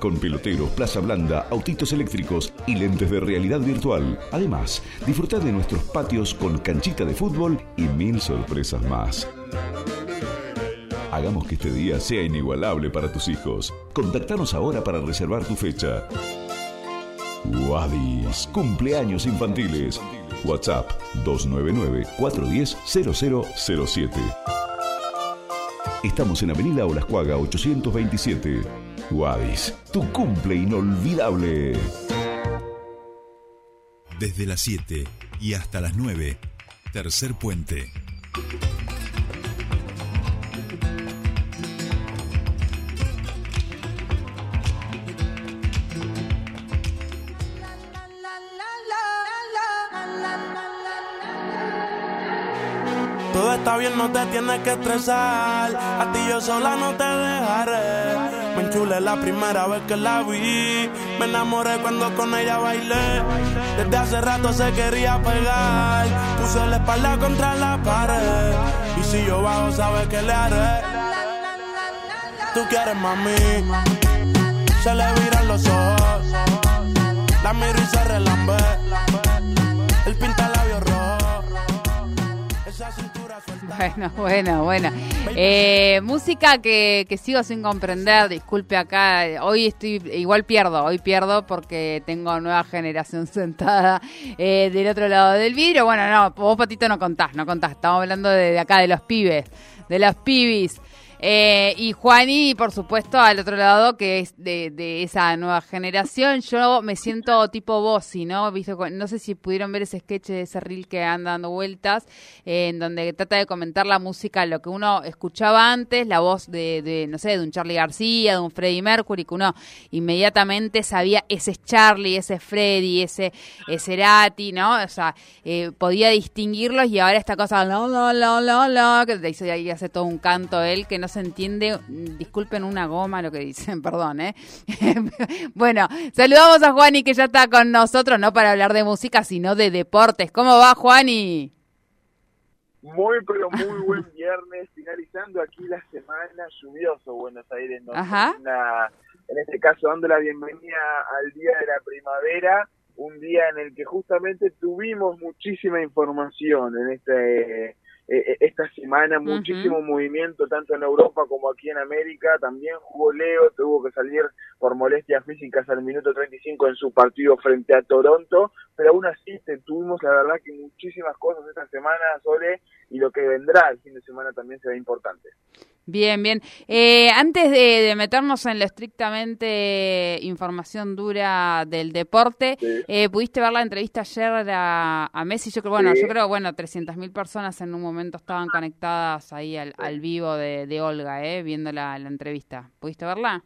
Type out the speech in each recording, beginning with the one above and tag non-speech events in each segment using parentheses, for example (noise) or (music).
con peloteros, plaza blanda, autitos eléctricos y lentes de realidad virtual. Además, disfrutar de nuestros patios con canchita de fútbol y mil sorpresas más. Hagamos que este día sea inigualable para tus hijos. Contactanos ahora para reservar tu fecha. Wadis, cumpleaños infantiles. WhatsApp 299-410-0007. Estamos en Avenida Olascuaga 827. Wadis, tu cumple inolvidable. Desde las 7 y hasta las 9, tercer puente. Todo está bien, no te tienes que estresar. A ti yo sola no te dejaré. Me enchulé la primera vez que la vi. Me enamoré cuando con ella bailé. Desde hace rato se quería pegar. Puse la espalda contra la pared. Y si yo bajo, sabes que le haré. Tú quieres mami. Se le viran los ojos. La miro y se relambe. El pinta labios rojo. Bueno, bueno, bueno. Eh, música que, que sigo sin comprender, disculpe acá, hoy estoy, igual pierdo, hoy pierdo porque tengo nueva generación (laughs) sentada eh, del otro lado del vidrio. Bueno, no, vos Patito no contás, no contás, estamos hablando de, de acá, de los pibes, de los pibis. Eh, y Juani, por supuesto, al otro lado, que es de, de esa nueva generación. Yo me siento tipo Bossy, ¿no? ¿Viste? No sé si pudieron ver ese sketch de ese reel que anda dando vueltas, eh, en donde trata de comentar la música, lo que uno escuchaba antes, la voz de, de, no sé, de un Charlie García, de un Freddie Mercury, que uno inmediatamente sabía ese es Charlie, ese es Freddie, ese es Cerati, ¿no? O sea, eh, podía distinguirlos y ahora esta cosa, la, la, la, la, la, que ahí hace todo un canto él que no se entiende, disculpen una goma lo que dicen, (laughs) perdón, ¿eh? (laughs) bueno, saludamos a Juani que ya está con nosotros, no para hablar de música, sino de deportes. ¿Cómo va, Juani? Muy, pero muy buen viernes, finalizando aquí la semana lluvioso Buenos Aires. Una- en este caso, dando la bienvenida al Día de la Primavera, un día en el que justamente tuvimos muchísima información en este eh, eh, esta semana, muchísimo movimiento tanto en Europa como aquí en América. También jugó Leo, tuvo que salir por molestias físicas al minuto 35 en su partido frente a Toronto, pero aún así te- tuvimos la verdad que muchísimas cosas esta semana, Sole, y lo que vendrá el fin de semana también será importante. Bien, bien. Eh, antes de, de meternos en lo estrictamente información dura del deporte, Sí. eh, ¿pudiste ver la entrevista ayer a, a Messi? Yo creo, bueno, Sí. yo creo, bueno, 300.000 personas en un momento estaban conectadas ahí al, al vivo de, de Olga, eh, viendo la, la entrevista. ¿Pudiste verla?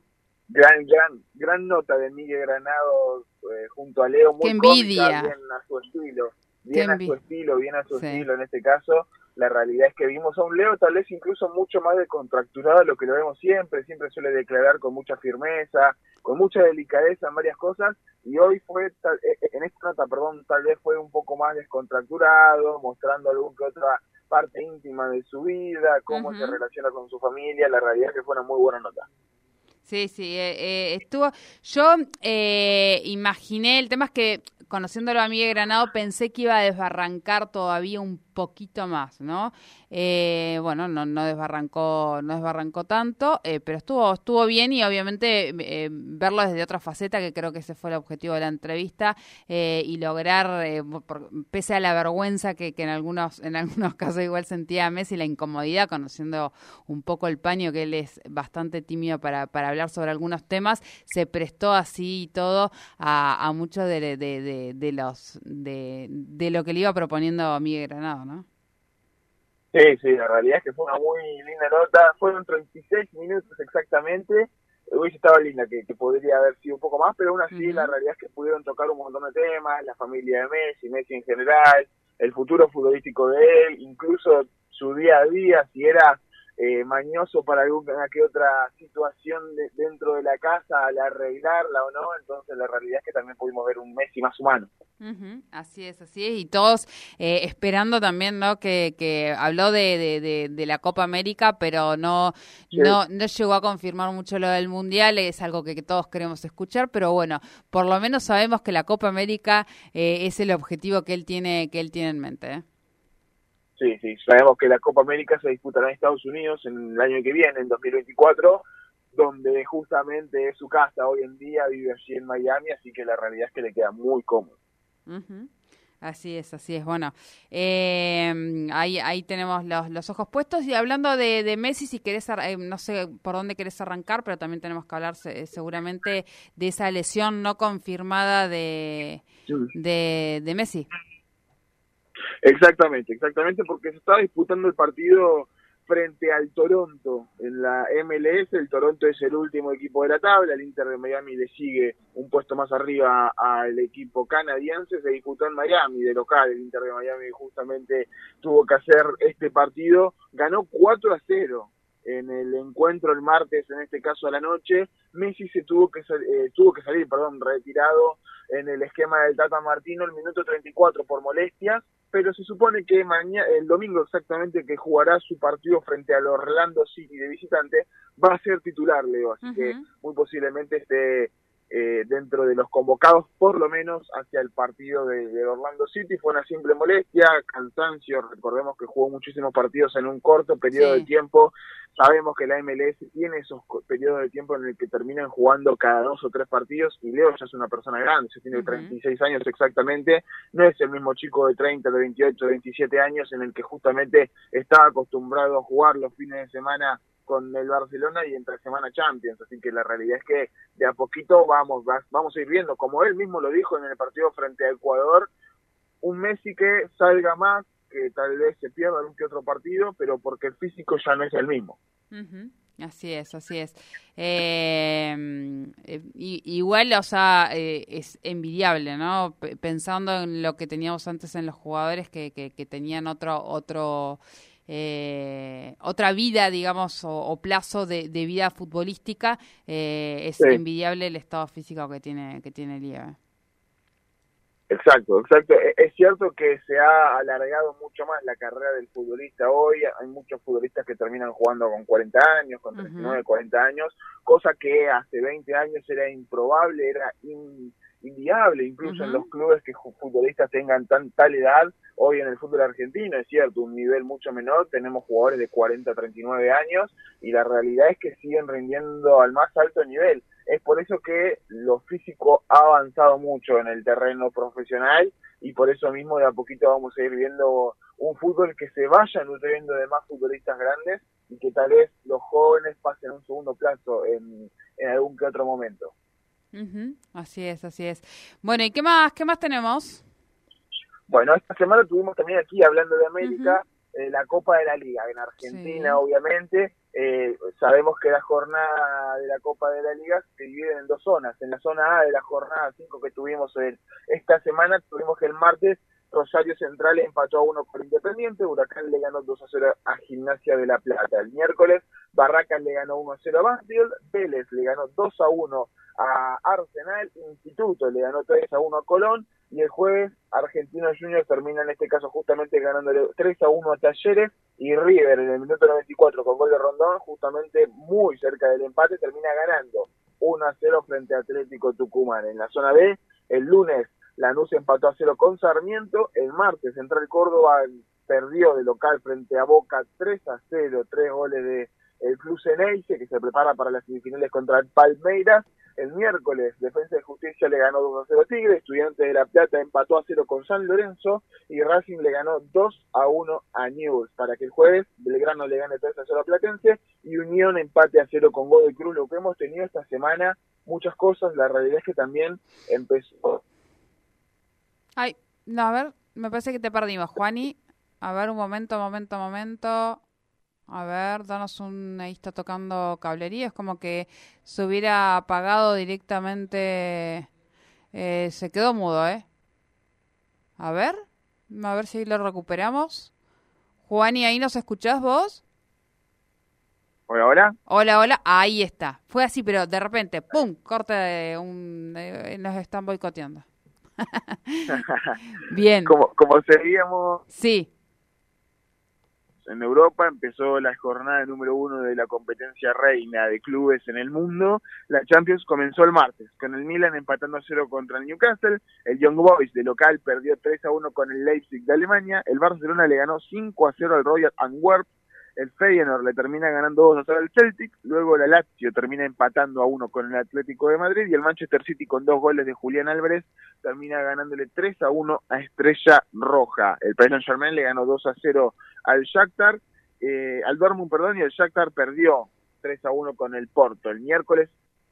Gran, gran, gran nota de Miguel Granado eh, junto a Leo, muy Qué envidia. cómica, bien a su estilo, bien a su estilo, bien a su Sí. estilo en este caso. La realidad es que vimos a un Leo tal vez incluso mucho más descontracturado de lo que lo vemos siempre, siempre suele declarar con mucha firmeza, con mucha delicadeza en varias cosas, y hoy fue, tal- eh, eh, en esta nota, perdón, tal vez fue un poco más descontracturado, mostrando algún que otra parte íntima de su vida, cómo se relaciona con su familia, la realidad es que fue una muy buena nota. Sí, sí, eh, eh, estuvo. Yo eh, imaginé, el tema es que conociéndolo a Miguel Granado pensé que iba a desbarrancar todavía un poquito más, ¿no? Eh, bueno, no, no desbarrancó, no desbarrancó tanto, eh, pero estuvo, estuvo bien y obviamente eh, verlo desde otra faceta, que creo que ese fue el objetivo de la entrevista, y lograr, pese a la vergüenza que, que en algunos, en algunos (laughs) casos igual sentía Messi, la incomodidad, conociendo un poco el paño, que él es bastante tímido para, para hablar sobre algunos temas, se prestó así y todo a, a muchos de, de, los de, de lo que le iba proponiendo Miguel Granado, ¿no? Sí, sí, la realidad es que fue una muy linda nota. Fueron 36 minutos exactamente. Hubiese estado linda, que, que podría haber sido un poco más, pero aún así la realidad es que pudieron tocar un montón de temas, la familia de Messi, Messi en general, el futuro futbolístico de él, incluso su día a día, si era eh, mañoso para alguna que otra situación dentro de la casa al arreglarla o no, entonces la realidad es que también pudimos ver un Messi más humano. Así es, así es, y todos eh, esperando también, ¿no? Que, que habló de, de, la Copa América, pero no, no, no llegó a confirmar mucho lo del Mundial, es algo que, todos queremos escuchar, pero bueno, por lo menos sabemos que la Copa América eh, es el objetivo que él tiene, que él tiene en mente. Sí, sí, sabemos que la Copa América se disputará en Estados Unidos en el año que viene, en 2024, donde justamente es su casa hoy en día, vive allí en Miami, así que la realidad es que le queda muy cómodo. Así es, así es. Bueno, eh, ahí, ahí tenemos los, los, ojos puestos. Y hablando de, de Messi, si querés, eh, no sé por dónde querés arrancar, pero también tenemos que hablar seguramente de esa lesión no confirmada de, de, de Messi. Exactamente, exactamente, porque se estaba disputando el partido frente al Toronto en la MLS. El Toronto es el último equipo de la tabla. El Inter de Miami le sigue un puesto más arriba al equipo canadiense. Se disputó en Miami de local. El Inter de Miami justamente tuvo que hacer este partido. Ganó 4 a 0 en el encuentro el martes, en este caso a la noche, Messi se tuvo que, eh, tuvo que salir, perdón, retirado en el esquema del Tata Martino el minuto 34 por molestias, pero se supone que mañana, el domingo exactamente que jugará su partido frente al Orlando City de visitante, va a ser titular, Leo, así que muy posiblemente esté eh, dentro de los convocados, por lo menos hacia el partido de, Orlando City. Fue una simple molestia, cansancio, recordemos que jugó muchísimos partidos en un corto periodo de tiempo. Sabemos que la MLS tiene esos periodos de tiempo en el que terminan jugando cada dos o tres partidos y Leo ya es una persona grande, se tiene 36 años exactamente, no es el mismo chico de 30, de 28, de 27 años en el que justamente estaba acostumbrado a jugar los fines de semana con el Barcelona y entre semana Champions, así que la realidad es que de a poquito vamos vamos a ir viendo, como él mismo lo dijo en el partido frente a Ecuador, un Messi que salga más, que tal vez se pierda un que otro partido, pero porque el físico ya no es el mismo. Así es, así es. Eh igual, o sea, eh, es envidiable, ¿no? pensando en lo que teníamos antes en los jugadores que, que, que tenían otro otro eh, otra vida, digamos, o, plazo de, vida futbolística, eh, es envidiable el estado físico que tiene que tiene Lieve. Exacto, exacto. E, es cierto que se ha alargado mucho más la carrera del futbolista hoy. Hay muchos futbolistas que terminan jugando con 40 años, con 39, 40 años, cosa que hace 20 años era improbable, era inviable, incluso en los clubes que futbolistas tengan tan tal edad Hoy en el fútbol argentino es cierto, un nivel mucho menor, tenemos jugadores de 40, 39 años y la realidad es que siguen rindiendo al más alto nivel. Es por eso que lo físico ha avanzado mucho en el terreno profesional y por eso mismo de a poquito vamos a ir viendo un fútbol que se vaya nutriendo de más futbolistas grandes y que tal vez los jóvenes pasen un segundo plazo en, algún que otro momento. Así es, así es. Bueno, ¿y qué más, qué más tenemos? Bueno, esta semana tuvimos también aquí, hablando de América, eh, la Copa de la Liga, en Argentina, obviamente. Eh, sabemos que la jornada de la Copa de la Liga se divide en dos zonas. En la zona A de la jornada 5 que tuvimos esta semana, tuvimos que el martes Rosario Central empató a uno por Independiente, Huracán le ganó 2 a 0 a Gimnasia de la Plata. El miércoles Barracas le ganó 1 a 0 a Banfield, Vélez le ganó 2 a 1 a Arsenal, Instituto le ganó 3 a 1 a Colón y el jueves Argentinos Juniors termina en este caso justamente ganándole 3 a 1 a Talleres y River en el minuto 94 con gol de Rondón justamente muy cerca del empate termina ganando 1 a 0 frente a Atlético Tucumán. En la zona B el lunes Lanús empató a 0 con Sarmiento, el martes Central Córdoba perdió de local frente a Boca 3 a 0, tres goles de el Club Ceneice que se prepara para las semifinales contra el Palmeiras el miércoles, Defensa de Justicia le ganó 2 a 0 a Tigre, Estudiantes de La Plata empató a 0 con San Lorenzo y Racing le ganó 2 a 1 a News. Para que el jueves Belgrano le gane 3 a 0 a Platense y Unión empate a 0 con Godoy Cruz. Lo que hemos tenido esta semana, muchas cosas. La realidad es que también empezó. Ay, no, a ver, me parece que te perdimos, Juani. A ver, un momento, momento, momento. A ver, danos un... Ahí está tocando cablería. Es como que se hubiera apagado directamente... Eh, se quedó mudo, ¿eh? A ver. A ver si lo recuperamos. Juan, ¿y ahí nos escuchás vos? Hola, hola. Hola, hola. Ahí está. Fue así, pero de repente, ¡pum! Corte de un... nos están boicoteando. (laughs) (laughs) Bien. Como, como seguíamos... Sí. En Europa empezó la jornada número uno de la competencia reina de clubes en el mundo. La Champions comenzó el martes, con el Milan empatando a cero contra el Newcastle. El Young Boys de local perdió 3 a 1 con el Leipzig de Alemania. El Barcelona le ganó 5 a 0 al Royal Antwerp el Feyenoord le termina ganando 2 a 0 al Celtic, luego la Lazio termina empatando a 1 con el Atlético de Madrid y el Manchester City con dos goles de Julián Álvarez termina ganándole 3 a 1 a Estrella Roja. El Paris Saint-Germain le ganó 2 a 0 al Shakhtar, eh, al Dortmund, perdón, y el Shakhtar perdió 3 a 1 con el Porto. El miércoles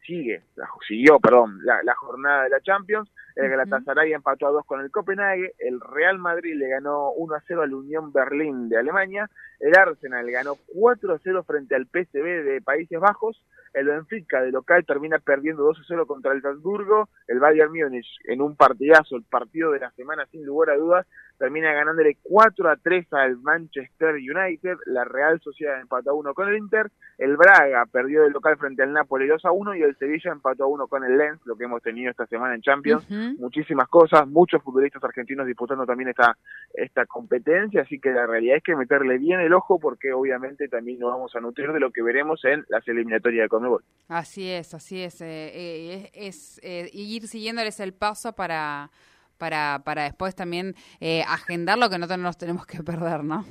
sigue, siguió, perdón, la, jornada de la Champions. El Galatasaray empató a dos con el Copenhague. El Real Madrid le ganó 1 a 0 al Unión Berlín de Alemania. El Arsenal ganó 4 a 0 frente al PSV de Países Bajos. El Benfica de local termina perdiendo 2 a 0 contra el Salzburgo. El Bayern Múnich en un partidazo, el partido de la semana sin lugar a dudas, termina ganándole 4 a 3 al Manchester United. La Real Sociedad empató a 1 con el Inter. El Braga perdió de local frente al Napoli 2 a 1 y el Sevilla empató a 1 con el Lens, lo que hemos tenido esta semana en Champions. Muchísimas cosas, muchos futbolistas argentinos disputando también esta, esta competencia, así que la realidad es que meterle bien el ojo porque obviamente también nos vamos a nutrir de lo que veremos en las eliminatorias de Conmebol. Así es, así es. Eh, eh, es, eh, ir siguiéndoles el paso para, para, para después también agendar lo que no nos tenemos que perder, ¿no?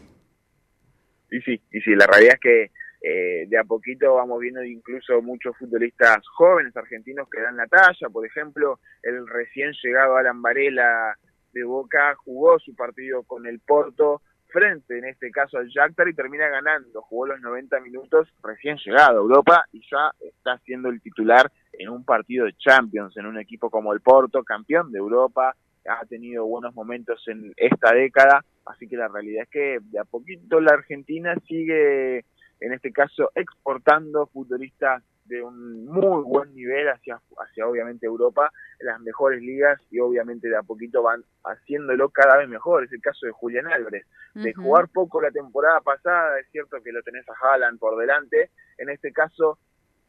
Y sí, y sí, la realidad es que eh, de a poquito vamos viendo incluso muchos futbolistas jóvenes argentinos que dan la talla, por ejemplo, el recién llegado Alan Varela de Boca jugó su partido con el Porto frente en este caso al Shakhtar y termina ganando, jugó los 90 minutos recién llegado a Europa y ya está siendo el titular en un partido de Champions, en un equipo como el Porto, campeón de Europa, ha tenido buenos momentos en esta década, así que la realidad es que de a poquito la Argentina sigue en este caso exportando futbolistas de un muy buen nivel hacia, hacia obviamente Europa, las mejores ligas y obviamente de a poquito van haciéndolo cada vez mejor. Es el caso de Julián Álvarez, de jugar poco la temporada pasada, es cierto que lo tenés a Haaland por delante, en este caso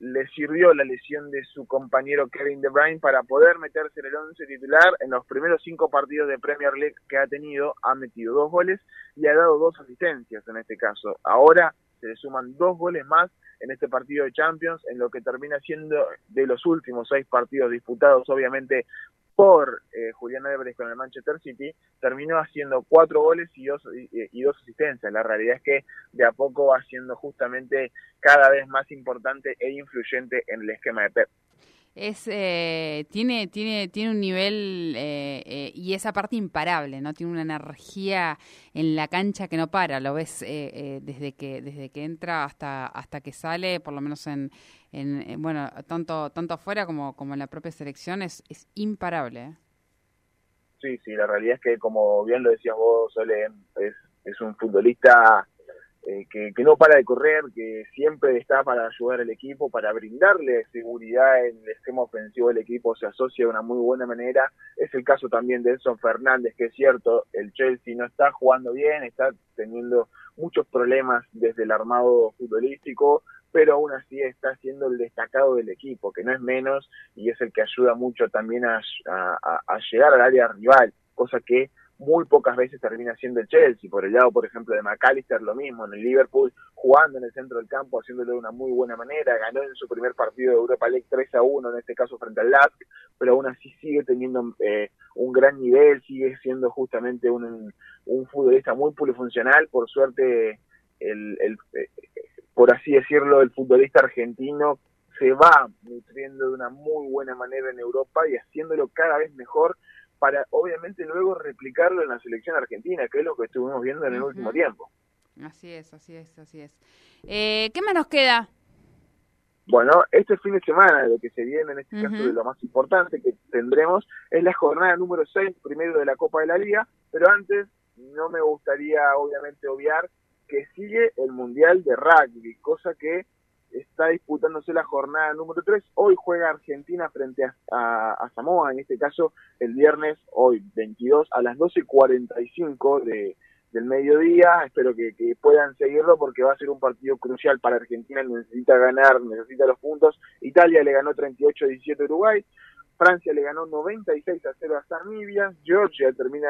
le sirvió la lesión de su compañero Kevin De Bruyne para poder meterse en el once titular. En los primeros cinco partidos de Premier League que ha tenido, ha metido dos goles y ha dado dos asistencias en este caso. Ahora se le suman dos goles más en este partido de Champions, en lo que termina siendo de los últimos seis partidos disputados, obviamente por eh, Julián Álvarez con el Manchester City, terminó haciendo cuatro goles y dos, y, dos asistencias. La realidad es que de a poco va siendo justamente cada vez más importante e influyente en el esquema de Pep es eh, tiene tiene tiene un nivel eh, eh, y esa parte imparable no tiene una energía en la cancha que no para lo ves desde que desde que entra hasta hasta que sale por lo menos en, en, bueno tanto tanto afuera como como en la propia selección es, es imparable sí sí la realidad es que como bien lo decías vos Sole es es un futbolista eh, que, no para de correr, que siempre está para ayudar al equipo, para brindarle seguridad en el esquema ofensivo del equipo, se asocia de una muy buena manera. Es el caso también de Edson Fernández, que es cierto, el Chelsea no está jugando bien, está teniendo muchos problemas desde el armado futbolístico, pero aún así está siendo el destacado del equipo, que no es menos, y es el que ayuda mucho también a llegar al área rival, cosa que muy pocas veces termina siendo el Chelsea. Por el lado, por ejemplo, de McAllister, lo mismo, en el Liverpool, jugando en el centro del campo, haciéndolo de una muy buena manera, ganó en su primer partido de Europa League 3 a 1, en este caso frente al LASK, pero aún así sigue teniendo eh, un gran nivel, sigue siendo justamente un, un futbolista muy polifuncional, por suerte, el, el eh, por así decirlo, el futbolista argentino se va nutriendo de una muy buena manera en Europa y haciéndolo cada vez mejor para obviamente luego replicarlo en la selección argentina, que es lo que estuvimos viendo en el último tiempo. Así es, así es, así es. Eh, ¿Qué más nos queda? Bueno, este fin de semana, lo que se viene en este caso de lo más importante que tendremos es la jornada número 6, primero de la Copa de la Liga, pero antes no me gustaría obviamente obviar que sigue el Mundial de Rugby, cosa que está disputándose la jornada número 3. Hoy juega Argentina frente a, Samoa, en este caso el viernes, hoy 22, a las 12.45 de, del mediodía. Espero que, puedan seguirlo porque va a ser un partido crucial para Argentina. Necesita ganar, necesita los puntos. Italia le ganó 38-17 a Uruguay. Francia le ganó 96 a 0 a Namibia. Georgia termina,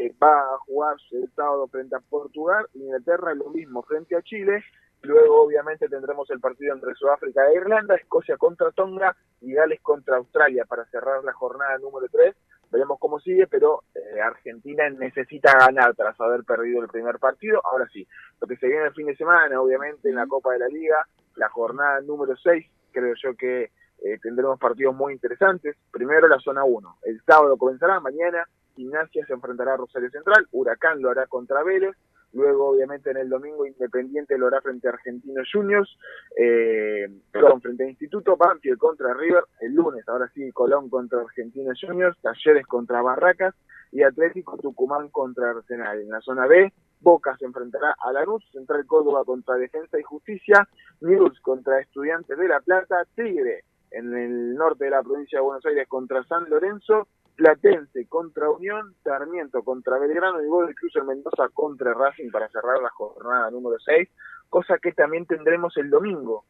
eh, va a jugar el sábado frente a Portugal. Inglaterra lo mismo frente a Chile. Luego, obviamente, tendremos el partido entre Sudáfrica e Irlanda, Escocia contra Tonga y Gales contra Australia para cerrar la jornada número 3 veremos cómo sigue, pero eh, Argentina necesita ganar tras haber perdido el primer partido. Ahora sí, lo que se viene el fin de semana, obviamente, en la Copa de la Liga, la jornada número 6, creo yo que eh, tendremos partidos muy interesantes. Primero la zona 1, el sábado comenzará, mañana Gimnasia se enfrentará a Rosario Central, Huracán lo hará contra Vélez, Luego, obviamente, en el domingo Independiente lo hará frente a Argentinos Juniors, eh, perdón, frente a Instituto, Banfield contra River, el lunes, ahora sí, Colón contra Argentinos Juniors, Talleres contra Barracas y Atlético Tucumán contra Arsenal. En la zona B, Boca se enfrentará a Lanús, Central Córdoba contra Defensa y Justicia, News contra Estudiantes de La Plata, Tigre en el norte de la provincia de Buenos Aires contra San Lorenzo Platense contra Unión, Sarmiento contra Belgrano y Gol Cruz en Mendoza contra Racing para cerrar la jornada número 6, cosa que también tendremos el domingo.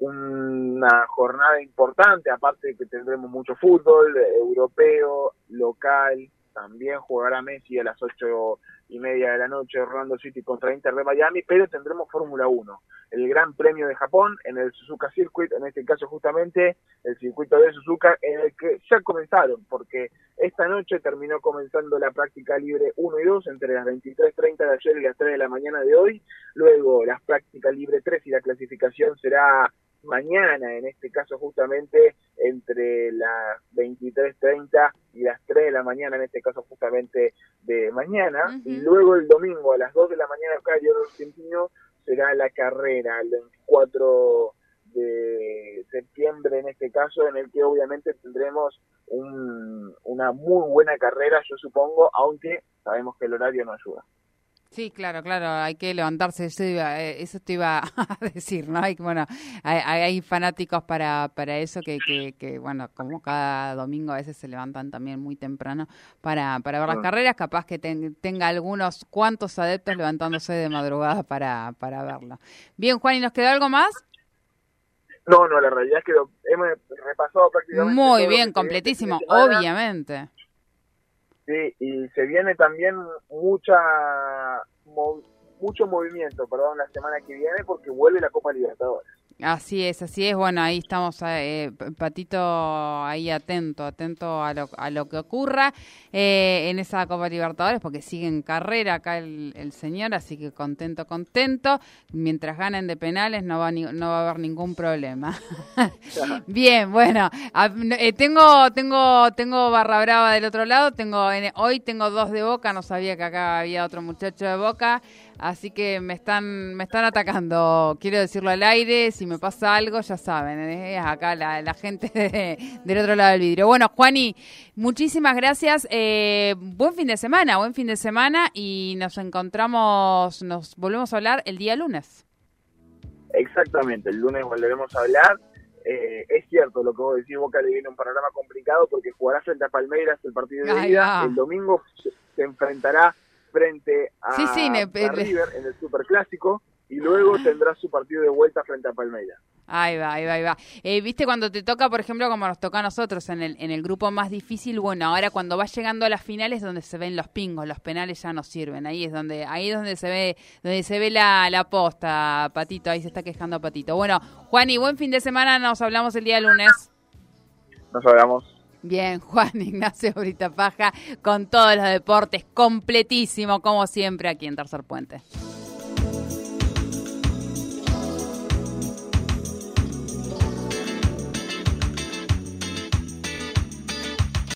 Una jornada importante, aparte de que tendremos mucho fútbol europeo, local, también jugará Messi a las 8 y media de la noche Orlando City contra Inter de Miami, pero tendremos Fórmula 1, el Gran Premio de Japón en el Suzuka Circuit, en este caso justamente el circuito de Suzuka, en el que ya comenzaron, porque esta noche terminó comenzando la práctica libre 1 y 2 entre las 23.30 de ayer y las 3 de la mañana de hoy, luego las prácticas libre 3 y la clasificación será mañana, en este caso justamente entre las 23.30 y las 3 de la mañana, en este caso justamente de mañana, y luego el domingo a las 2 de la mañana acá en Argentino será la carrera el 24 de septiembre en este caso, en el que obviamente tendremos una muy buena carrera, yo supongo, aunque sabemos que el horario no ayuda. Sí, claro, claro, hay que levantarse, eso, eh, eso te iba (laughs) a decir, ¿no? Hay, bueno, hay, fanáticos para, para eso que, que, bueno, como cada domingo a veces se levantan también muy temprano para, para ver las carreras, capaz que tenga algunos cuantos adeptos levantándose de madrugada para, para verlo. Bien, Juan, ¿y nos quedó algo más? No, no, la realidad es que hemos repasado prácticamente. Muy bien, completísimo, obviamente. Sí, y se viene también mucha mucho movimiento, perdón, la semana que viene porque vuelve la Copa Libertadores. Así es, así es. Bueno, ahí estamos, eh, Patito, ahí atento, atento a lo, a lo que ocurra eh, en esa Copa Libertadores, porque sigue en carrera acá el, señor, así que contento, contento. Mientras ganen de penales no va, no va a haber ningún problema. (laughs) Bien, bueno, eh, tengo, tengo, tengo barra brava del otro lado. Tengo, hoy tengo dos de Boca, no sabía que acá había otro muchacho de Boca. Así que me están, me están atacando. Quiero decirlo al aire. Si me pasa algo, ya saben. Es acá la, gente del otro lado del vidrio. Bueno, Juani, muchísimas gracias. Eh, buen fin de semana, buen fin de semana. Y nos encontramos, nos volvemos a hablar el día lunes. Exactamente, el lunes volveremos a hablar. Eh, es cierto lo que vos decís, Boca le viene un panorama complicado porque jugará frente a Palmeiras el partido de ida. El domingo se enfrentará frente a, River en el Superclásico y luego tendrá su partido de vuelta frente a Palmeiras. Ahí va, ahí va, ahí va. Eh, Viste, cuando te toca, por ejemplo, como nos toca a nosotros en el, en el grupo más difícil, bueno, ahora cuando va llegando a las finales donde se ven los pingos, los penales ya no sirven. Ahí es donde, ahí es donde se ve, donde se ve la, la posta, Patito, ahí se está quejando Patito. Bueno, Juan, y buen fin de semana, nos hablamos el día lunes. Nos hablamos. Bien, (laughs) Juan Ignacio Brita Paja con todos los deportes, completísimo, como siempre, aquí en Tercer Puente.